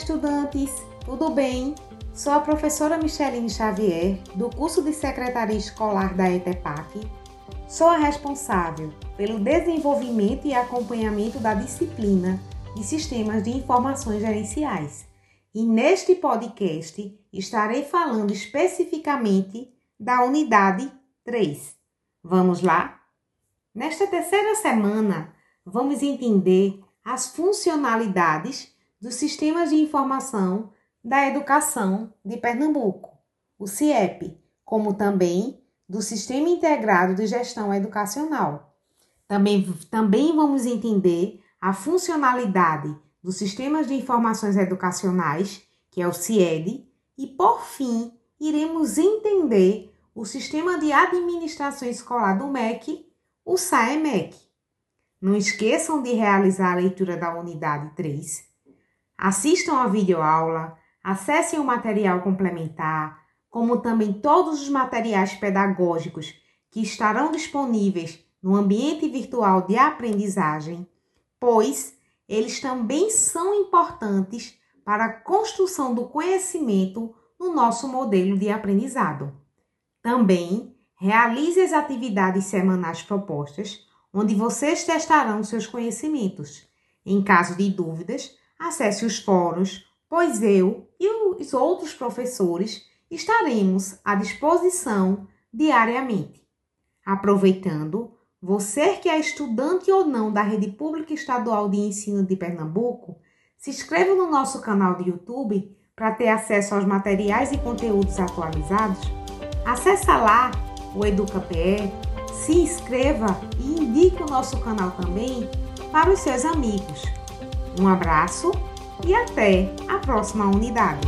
estudantes! Tudo bem? Sou a professora Micheline Xavier, do curso de Secretaria Escolar da ETEPAC. Sou a responsável pelo desenvolvimento e acompanhamento da disciplina de Sistemas de Informações Gerenciais. E neste podcast estarei falando especificamente da unidade 3. Vamos lá? Nesta terceira semana, vamos entender as funcionalidades dos Sistemas de Informação da Educação de Pernambuco, o CIEP, como também do Sistema Integrado de Gestão Educacional. Também, também vamos entender a funcionalidade dos Sistemas de Informações Educacionais, que é o CIED, e por fim, iremos entender o Sistema de Administração Escolar do MEC, o SAEMEC. Não esqueçam de realizar a leitura da unidade 3 Assistam a videoaula, acessem o material complementar, como também todos os materiais pedagógicos que estarão disponíveis no ambiente virtual de aprendizagem, pois eles também são importantes para a construção do conhecimento no nosso modelo de aprendizado. Também realize as atividades semanais propostas, onde vocês testarão seus conhecimentos. Em caso de dúvidas, acesse os fóruns, pois eu e os outros professores estaremos à disposição diariamente. Aproveitando, você que é estudante ou não da Rede Pública Estadual de Ensino de Pernambuco, se inscreva no nosso canal de YouTube para ter acesso aos materiais e conteúdos atualizados. Acesse lá o EducaPE, se inscreva e indique o nosso canal também para os seus amigos. Um abraço e até a próxima unidade.